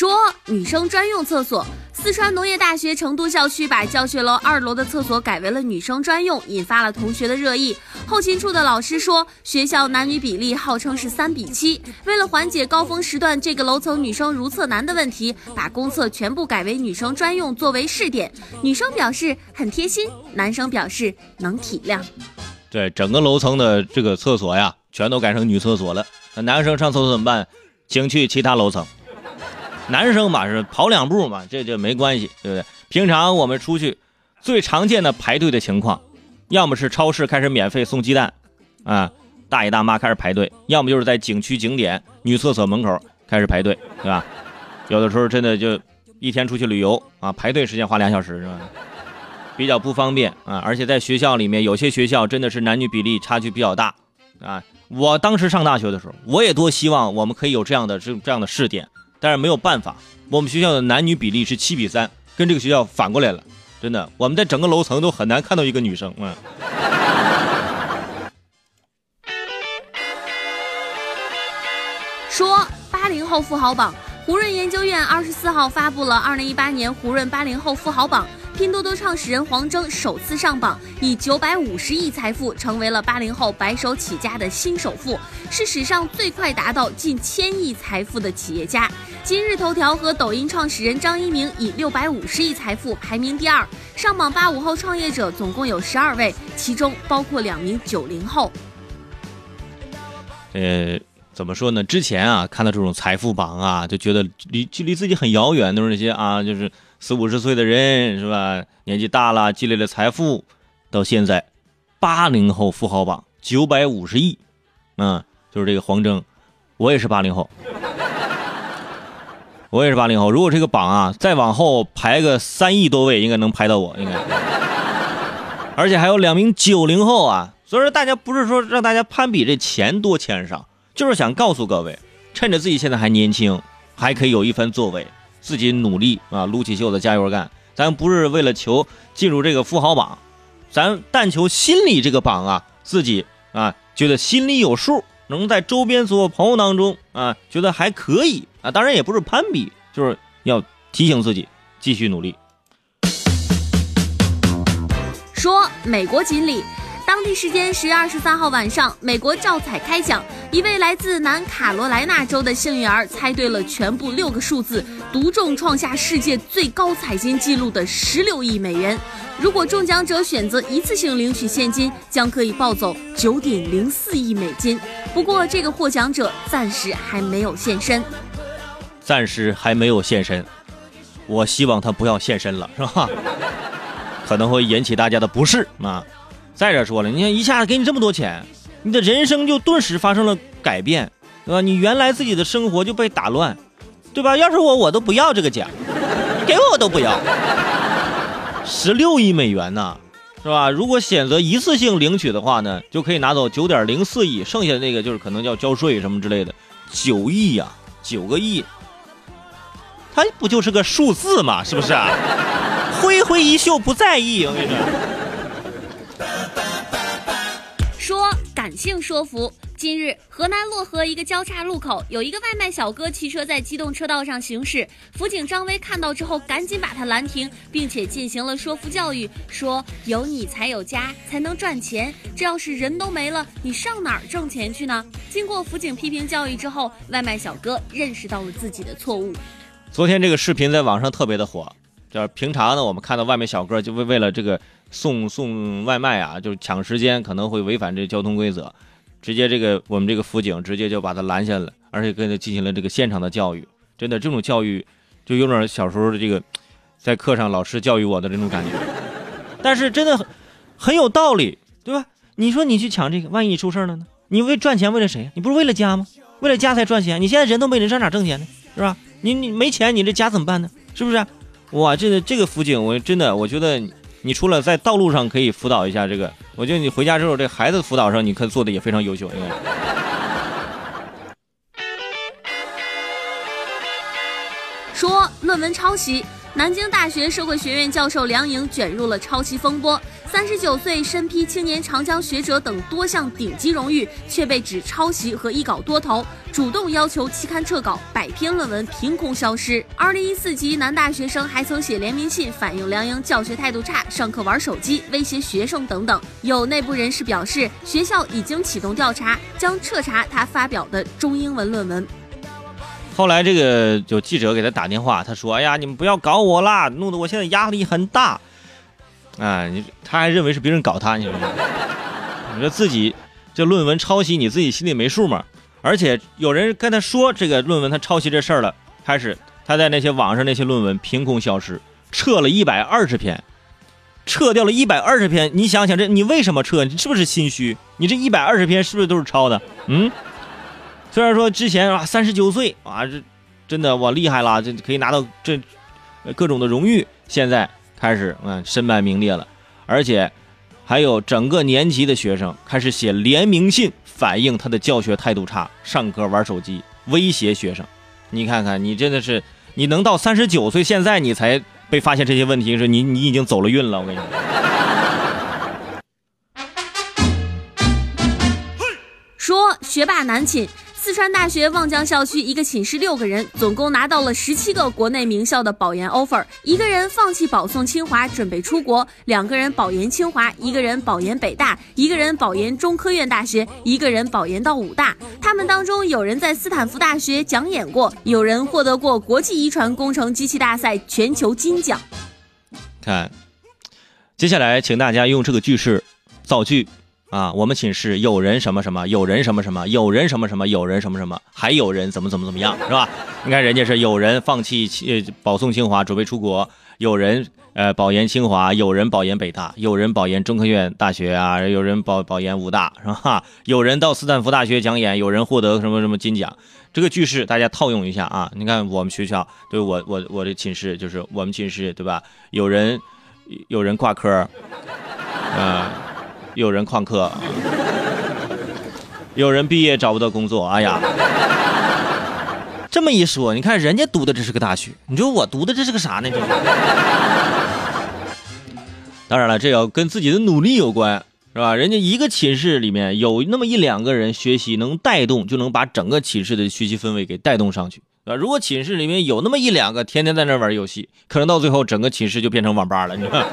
说女生专用厕所，四川农业大学成都校区把教学楼二楼的厕所改为了女生专用，引发了同学的热议。后勤处的老师说，学校男女比例号称是三比七，为了缓解高峰时段这个楼层女生如厕难的问题，把公厕全部改为女生专用作为试点。女生表示很贴心，男生表示能体谅。对，整个楼层的这个厕所呀，全都改成女厕所了。那男生上厕所怎么办？请去其他楼层。男生嘛是跑两步嘛，这这没关系，对不对？平常我们出去，最常见的排队的情况，要么是超市开始免费送鸡蛋，啊，大爷大妈开始排队；要么就是在景区景点女厕所门口开始排队，对吧？有的时候真的就一天出去旅游啊，排队时间花俩小时是吧？比较不方便啊，而且在学校里面，有些学校真的是男女比例差距比较大啊。我当时上大学的时候，我也多希望我们可以有这样的这这样的试点。但是没有办法，我们学校的男女比例是七比三，跟这个学校反过来了。真的，我们在整个楼层都很难看到一个女生。嗯。说八零后富豪榜，胡润研究院二十四号发布了二零一八年胡润八零后富豪榜。拼多多创始人黄峥首次上榜，以九百五十亿财富成为了八零后白手起家的新首富，是史上最快达到近千亿财富的企业家。今日头条和抖音创始人张一鸣以六百五十亿财富排名第二。上榜八五后创业者总共有十二位，其中包括两名九零后。呃，怎么说呢？之前啊，看到这种财富榜啊，就觉得离距离自己很遥远，都是那些啊，就是。四五十岁的人是吧？年纪大了，积累了财富，到现在，八零后富豪榜九百五十亿，嗯，就是这个黄峥，我也是八零后，我也是八零后。如果这个榜啊再往后排个三亿多位，应该能排到我，应该。而且还有两名九零后啊，所以说大家不是说让大家攀比这钱多钱少，就是想告诉各位，趁着自己现在还年轻，还可以有一番作为。自己努力啊，撸起袖子加油干！咱不是为了求进入这个富豪榜，咱但求心里这个榜啊，自己啊觉得心里有数，能在周边所有朋友当中啊觉得还可以啊。当然也不是攀比，就是要提醒自己继续努力。说美国锦鲤。当地时间十月二十三号晚上，美国照彩开奖，一位来自南卡罗来纳州的幸运儿猜对了全部六个数字，独中创下世界最高彩金纪录的十六亿美元。如果中奖者选择一次性领取现金，将可以抱走九点零四亿美金。不过，这个获奖者暂时还没有现身，暂时还没有现身。我希望他不要现身了，是吧？可能会引起大家的不适啊。再者说了，你看一下子给你这么多钱，你的人生就顿时发生了改变，对吧？你原来自己的生活就被打乱，对吧？要是我，我都不要这个奖，给我我都不要。十六亿美元呢，是吧？如果选择一次性领取的话呢，就可以拿走九点零四亿，剩下的那个就是可能要交税什么之类的，九亿呀，九个亿，它不就是个数字嘛，是不是啊？挥挥衣袖不在意，我跟你说。说感性说服。近日，河南漯河一个交叉路口，有一个外卖小哥骑车在机动车道上行驶，辅警张威看到之后，赶紧把他拦停，并且进行了说服教育，说有你才有家，才能赚钱。这要是人都没了，你上哪儿挣钱去呢？经过辅警批评教育之后，外卖小哥认识到了自己的错误。昨天这个视频在网上特别的火，就是平常呢，我们看到外卖小哥就为为了这个。送送外卖啊，就是抢时间，可能会违反这交通规则，直接这个我们这个辅警直接就把他拦下了，而且跟他进行了这个现场的教育。真的，这种教育就有点小时候的这个在课上老师教育我的这种感觉。但是真的很很有道理，对吧？你说你去抢这个，万一你出事了呢？你为赚钱为了谁？你不是为了家吗？为了家才赚钱。你现在人都没人，上哪挣钱呢？是吧？你你没钱，你这家怎么办呢？是不是？哇，这个这个辅警，我真的我觉得。你除了在道路上可以辅导一下这个，我觉得你回家之后，这孩子辅导上，你可做的也非常优秀。说论文抄袭，南京大学社会学院教授梁颖卷入了抄袭风波。三十九岁身披青年长江学者等多项顶级荣誉，却被指抄袭和一稿多投，主动要求期刊撤稿，百篇论文凭空消失。二零一四级男大学生还曾写联名信反映梁英教学态度差，上课玩手机，威胁学生等等。有内部人士表示，学校已经启动调查，将彻查他发表的中英文论文。后来这个有记者给他打电话，他说：“哎呀，你们不要搞我啦，弄得我现在压力很大。”啊，你他还认为是别人搞他，你说你说自己这论文抄袭，你自己心里没数吗？而且有人跟他说这个论文他抄袭这事儿了，开始他在那些网上那些论文凭空消失，撤了一百二十篇，撤掉了一百二十篇。你想想这你为什么撤？你是不是心虚？你这一百二十篇是不是都是抄的？嗯，虽然说之前啊三十九岁啊这真的我厉害了，这可以拿到这各种的荣誉，现在。开始，嗯，身败名裂了，而且还有整个年级的学生开始写联名信，反映他的教学态度差，上课玩手机，威胁学生。你看看，你真的是，你能到三十九岁，现在你才被发现这些问题，是你你已经走了运了。我跟你说，说学霸难寝。四川大学望江校区一个寝室六个人，总共拿到了十七个国内名校的保研 offer。一个人放弃保送清华，准备出国；两个人保研清华，一个人保研北大，一个人保研中科院大学，一个人保研到武大。他们当中有人在斯坦福大学讲演过，有人获得过国际遗传工程机器大赛全球金奖。看，接下来请大家用这个句式造句。啊，我们寝室有人什么什么，有人什么什么，有人什么什么，有人什么什么，还有人怎么怎么怎么样，是吧？你看人家是有人放弃呃保送清华准备出国，有人呃保研清华，有人保研北大，有人保研中科院大学啊，有人保保研武大，是吧？有人到斯坦福大学讲演，有人获得什么什么金奖。这个句式大家套用一下啊，你看我们学校对我我我的寝室就是我们寝室对吧？有人有人挂科，嗯。有人旷课，有人毕业找不到工作。哎呀，这么一说，你看人家读的这是个大学，你说我读的这是个啥呢？这当然了，这要跟自己的努力有关，是吧？人家一个寝室里面有那么一两个人学习能带动，就能把整个寝室的学习氛围给带动上去，啊，如果寝室里面有那么一两个天天在那玩游戏，可能到最后整个寝室就变成网吧了，你看。